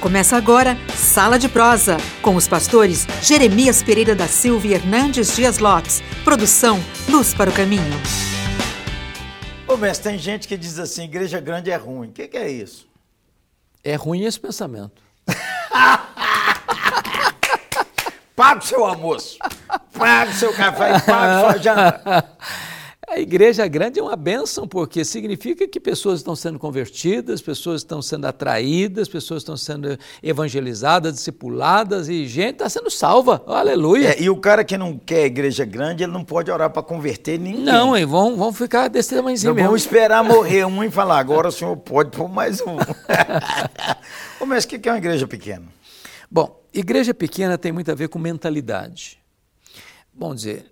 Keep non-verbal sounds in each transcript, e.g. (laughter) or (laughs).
Começa agora Sala de Prosa, com os pastores Jeremias Pereira da Silva e Hernandes Dias Lopes. Produção Luz para o Caminho. Ô, mestre, tem gente que diz assim: igreja grande é ruim. O que, que é isso? É ruim esse pensamento. (laughs) Paga o seu almoço, paga o seu café, paga a sua janta. A igreja grande é uma bênção, porque significa que pessoas estão sendo convertidas, pessoas estão sendo atraídas, pessoas estão sendo evangelizadas, discipuladas e gente está sendo salva. Aleluia. É, e o cara que não quer igreja grande, ele não pode orar para converter ninguém. Não, e vão, vão ficar desse tamanhozinho mesmo. Vamos esperar (laughs) morrer um e falar, agora o senhor pode pôr mais um. (laughs) Ô, mas o que é uma igreja pequena? Bom, igreja pequena tem muito a ver com mentalidade. Vamos dizer,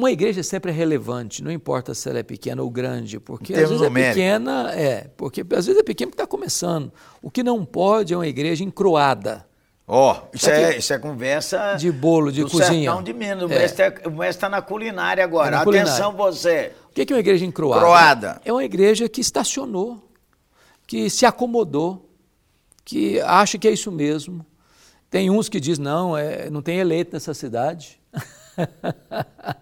uma igreja sempre é relevante, não importa se ela é pequena ou grande, porque às vezes numérico. é pequena, é, porque às vezes é pequena porque está começando. O que não pode é uma igreja encroada. Ó, oh, isso, é, isso é conversa de bolo, de cozinha. Não de menos. O é. mestre está na culinária agora. É na Atenção culinária. você. O que é uma igreja encroada? Croada. É uma igreja que estacionou, que se acomodou, que acha que é isso mesmo. Tem uns que dizem, não, é, não tem eleito nessa cidade. (laughs)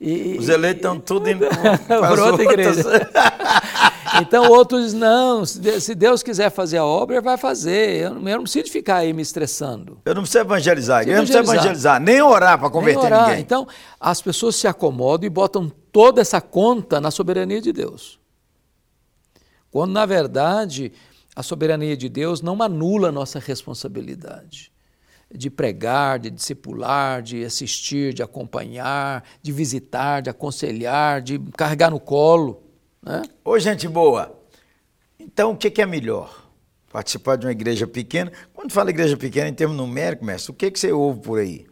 e, Os eleitos estão tudo indo para outra igreja. (laughs) então outros não, se Deus quiser fazer a obra, ele vai fazer. Eu não, eu não preciso ficar aí me estressando. Eu não preciso evangelizar, eu não preciso evangelizar, nem orar para converter orar. ninguém. Então as pessoas se acomodam e botam toda essa conta na soberania de Deus. Quando na verdade a soberania de Deus não anula a nossa responsabilidade de pregar, de discipular, de assistir, de acompanhar, de visitar, de aconselhar, de carregar no colo. Né? Ô, gente boa, então o que é melhor? Participar de uma igreja pequena? Quando fala igreja pequena em termos numéricos, mestre, o que, que você ouve por aí?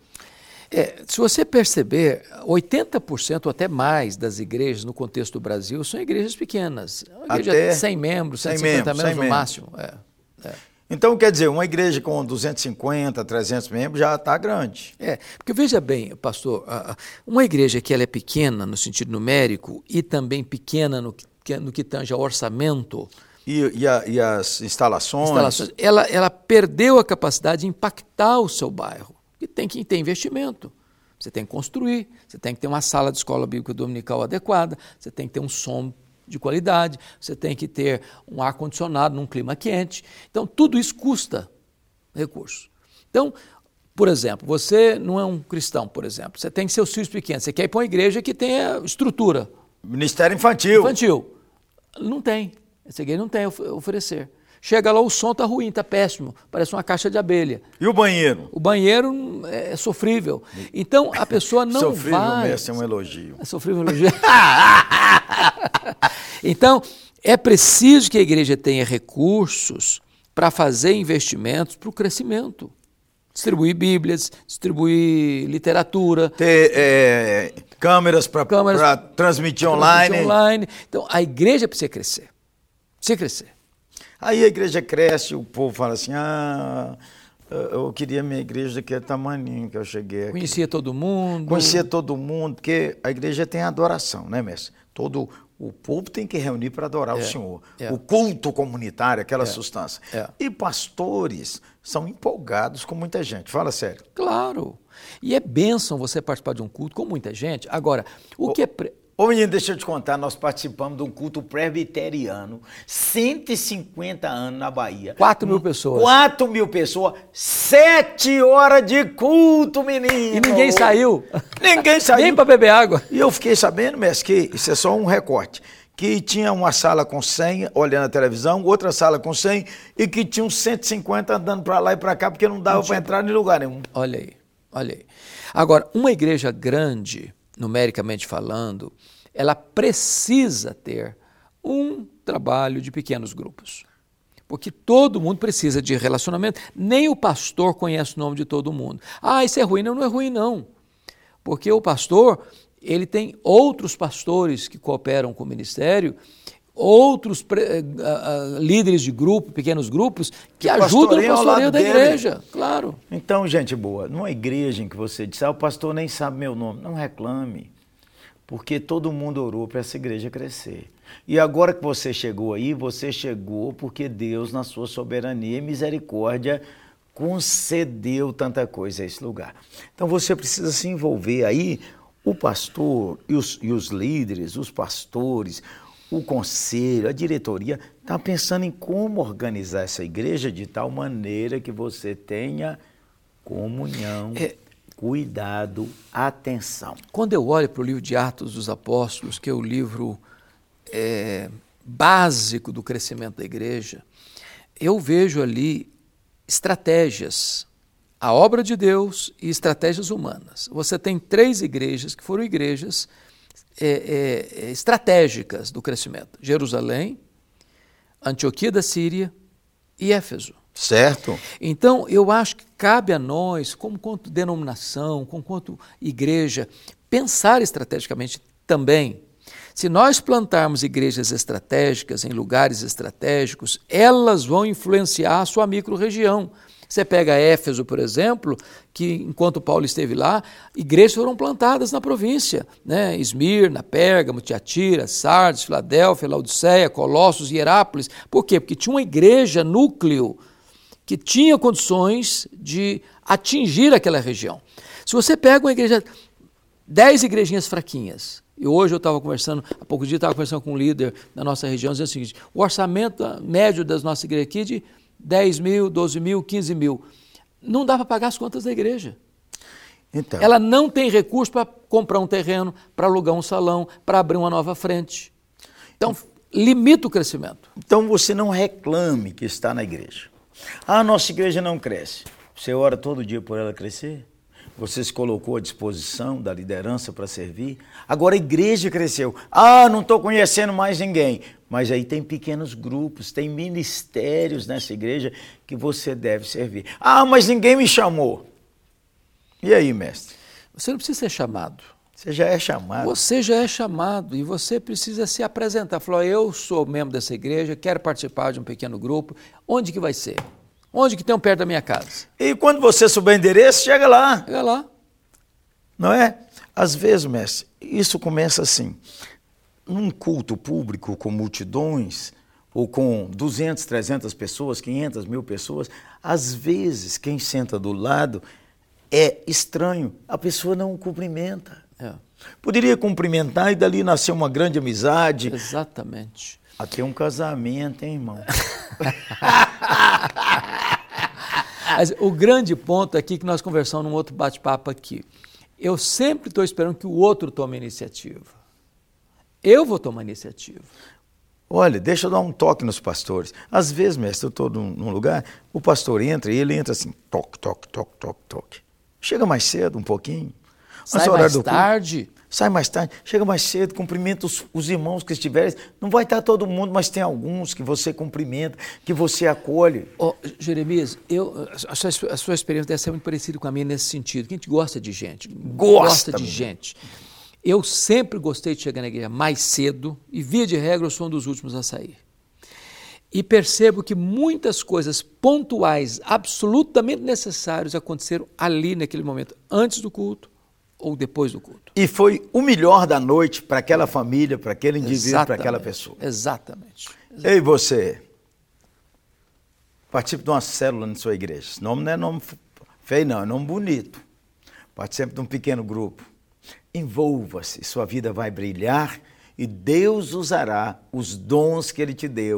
É, se você perceber, 80% ou até mais das igrejas no contexto do Brasil são igrejas pequenas. Uma igreja até de 100 membros, 150 membros, membros no membros. máximo. É, é. Então, quer dizer, uma igreja com 250, 300 membros já está grande. É, porque veja bem, pastor, uma igreja que ela é pequena no sentido numérico e também pequena no que, no que tange ao orçamento. E, e, a, e as instalações? instalações ela, ela perdeu a capacidade de impactar o seu bairro. E tem que ter investimento. Você tem que construir, você tem que ter uma sala de escola bíblica dominical adequada, você tem que ter um som de qualidade, você tem que ter um ar-condicionado num clima quente. Então, tudo isso custa recurso. Então, por exemplo, você não é um cristão, por exemplo, você tem seus filhos pequenos, você quer ir para uma igreja que tenha estrutura. Ministério infantil. Infantil. Não tem. Essa igreja não tem a oferecer. Chega lá, o som está ruim, está péssimo, parece uma caixa de abelha. E o banheiro? O banheiro é sofrível. Então a pessoa não sofrível vai. Sofrível é um elogio. É sofrível um elogio. (laughs) então é preciso que a igreja tenha recursos para fazer investimentos para o crescimento. Distribuir Bíblias, distribuir literatura. Ter é, câmeras para transmitir online. online. Então a igreja precisa crescer. Precisa crescer. Aí a igreja cresce, o povo fala assim: ah, eu queria minha igreja daquele tamanho que eu cheguei aqui. Conhecia todo mundo. Conhecia todo mundo, porque a igreja tem adoração, né, mestre? Todo o povo tem que reunir para adorar é, o Senhor. É. O culto comunitário, aquela é, substância. É. E pastores são empolgados com muita gente. Fala sério. Claro. E é bênção você participar de um culto com muita gente. Agora, o, o que é. Pre... Ô menino, deixa eu te contar, nós participamos de um culto presbiteriano, 150 anos na Bahia. 4 mil pessoas. 4 mil pessoas, 7 horas de culto, menino. E ninguém saiu. Ninguém saiu. Nem para beber água. E eu fiquei sabendo, mestre, que isso é só um recorte. Que tinha uma sala com 100 olhando a televisão, outra sala com 100 e que tinha uns 150 andando para lá e para cá porque não dava para entrar em lugar nenhum. Olha aí, olha aí. Agora, uma igreja grande numericamente falando, ela precisa ter um trabalho de pequenos grupos. Porque todo mundo precisa de relacionamento. Nem o pastor conhece o nome de todo mundo. Ah, isso é ruim. Não, não é ruim, não. Porque o pastor, ele tem outros pastores que cooperam com o ministério, outros uh, líderes de grupo, pequenos grupos, que ajudam o pastoreio da igreja. Claro. Então, gente boa, numa igreja em que você diz, ah, o pastor nem sabe meu nome, não reclame. porque todo mundo orou para essa igreja crescer. E agora que você chegou aí, você chegou porque Deus, na sua soberania e misericórdia, concedeu tanta coisa a esse lugar. Então você precisa se envolver aí, o pastor e os, e os líderes, os pastores, o conselho, a diretoria, está pensando em como organizar essa igreja de tal maneira que você tenha comunhão, é, cuidado, atenção. Quando eu olho para o livro de Atos dos Apóstolos, que é o livro é, básico do crescimento da igreja, eu vejo ali estratégias, a obra de Deus e estratégias humanas. Você tem três igrejas que foram igrejas é, é, estratégicas do crescimento: Jerusalém, Antioquia da Síria e Éfeso. Certo. Então, eu acho que cabe a nós, como quanto denominação, como quanto igreja, pensar estrategicamente também. Se nós plantarmos igrejas estratégicas em lugares estratégicos, elas vão influenciar a sua microrregião. Você pega Éfeso, por exemplo, que enquanto Paulo esteve lá, igrejas foram plantadas na província, né? Esmirna, Pérgamo, Tiatira, Sardes, Filadélfia, Laodiceia, Colossos e Herápolis. Por quê? Porque tinha uma igreja núcleo que tinha condições de atingir aquela região. Se você pega uma igreja, dez igrejinhas fraquinhas, e hoje eu estava conversando, há pouco dia estava conversando com um líder da nossa região, dizendo o seguinte, o orçamento médio das nossas igrejas aqui é de 10 mil, 12 mil, 15 mil, não dá para pagar as contas da igreja. Então. Ela não tem recurso para comprar um terreno, para alugar um salão, para abrir uma nova frente. Então, limita o crescimento. Então você não reclame que está na igreja. Ah, nossa igreja não cresce. Você ora todo dia por ela crescer? Você se colocou à disposição da liderança para servir? Agora a igreja cresceu. Ah, não estou conhecendo mais ninguém. Mas aí tem pequenos grupos, tem ministérios nessa igreja que você deve servir. Ah, mas ninguém me chamou. E aí, mestre? Você não precisa ser chamado. Você já é chamado. Você já é chamado e você precisa se apresentar. Falou, eu sou membro dessa igreja, quero participar de um pequeno grupo. Onde que vai ser? Onde que tem um perto da minha casa? E quando você souber o endereço, chega lá. Chega lá. Não é? Às vezes, mestre, isso começa assim. Num culto público com multidões, ou com 200, 300 pessoas, 500 mil pessoas, às vezes quem senta do lado é estranho, a pessoa não o cumprimenta. É. Poderia cumprimentar e dali nascer uma grande amizade. Exatamente. Até um casamento, hein, irmão? (laughs) (laughs) Mas o grande ponto aqui que nós conversamos num outro bate-papo aqui. Eu sempre estou esperando que o outro tome iniciativa. Eu vou tomar iniciativa. Olha, deixa eu dar um toque nos pastores. Às vezes, mestre, eu estou num, num, lugar, o pastor entra e ele entra assim, toque, toque, toque, toque, toque. Chega mais cedo um pouquinho. Sai mais tarde. Culto, sai mais tarde, chega mais cedo, cumprimenta os, os, irmãos que estiverem. Não vai estar todo mundo, mas tem alguns que você cumprimenta, que você acolhe. Oh, Jeremias, eu, a, sua, a sua experiência deve ser muito parecida com a minha nesse sentido. Que a gente gosta de gente. Gosta, gosta de gente. Eu sempre gostei de chegar na igreja mais cedo e, via de regra, eu sou um dos últimos a sair. E percebo que muitas coisas pontuais, absolutamente necessárias, aconteceram ali naquele momento, antes do culto, ou depois do culto. E foi o melhor da noite para aquela família, para aquele indivíduo, para aquela pessoa. Exatamente. Exatamente. Ei, você, participe de uma célula na sua igreja. Esse nome não é nome feio, não, é nome bonito. Participe de um pequeno grupo. Envolva-se, sua vida vai brilhar e Deus usará os dons que Ele te deu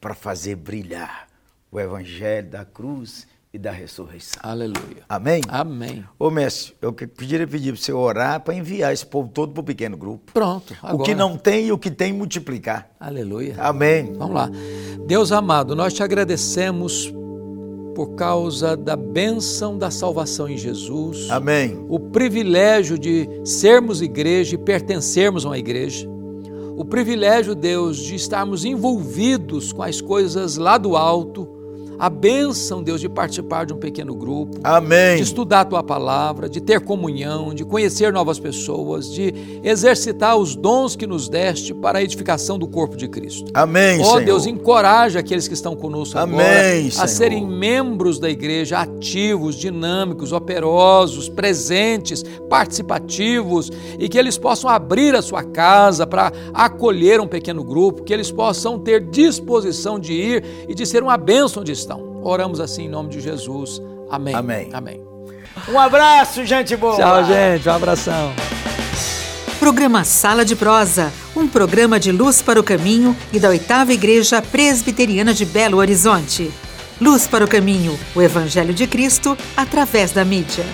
para fazer brilhar o Evangelho da cruz e da ressurreição. Aleluia. Amém? Amém. Ô, mestre, eu pediria pedir para você orar para enviar esse povo todo para o pequeno grupo. Pronto. Agora. O que não tem e o que tem multiplicar. Aleluia. Amém. Vamos lá. Deus amado, nós te agradecemos por causa da bênção da salvação em Jesus. Amém. O privilégio de sermos igreja e pertencermos a uma igreja. O privilégio, Deus, de estarmos envolvidos com as coisas lá do alto a bênção, Deus, de participar de um pequeno grupo. Amém. De estudar a tua palavra, de ter comunhão, de conhecer novas pessoas, de exercitar os dons que nos deste para a edificação do corpo de Cristo. Amém. Ó Senhor. Deus, encoraja aqueles que estão conosco Amém, agora a Senhor. serem membros da igreja, ativos, dinâmicos, operosos, presentes, participativos e que eles possam abrir a sua casa para acolher um pequeno grupo, que eles possam ter disposição de ir e de ser uma bênção onde estão. Oramos assim em nome de Jesus. Amém. Amém. Amém. Um abraço, gente boa. Tchau, gente. Um abração. Programa Sala de Prosa, um programa de luz para o caminho e da oitava Igreja Presbiteriana de Belo Horizonte. Luz para o caminho, o Evangelho de Cristo através da mídia.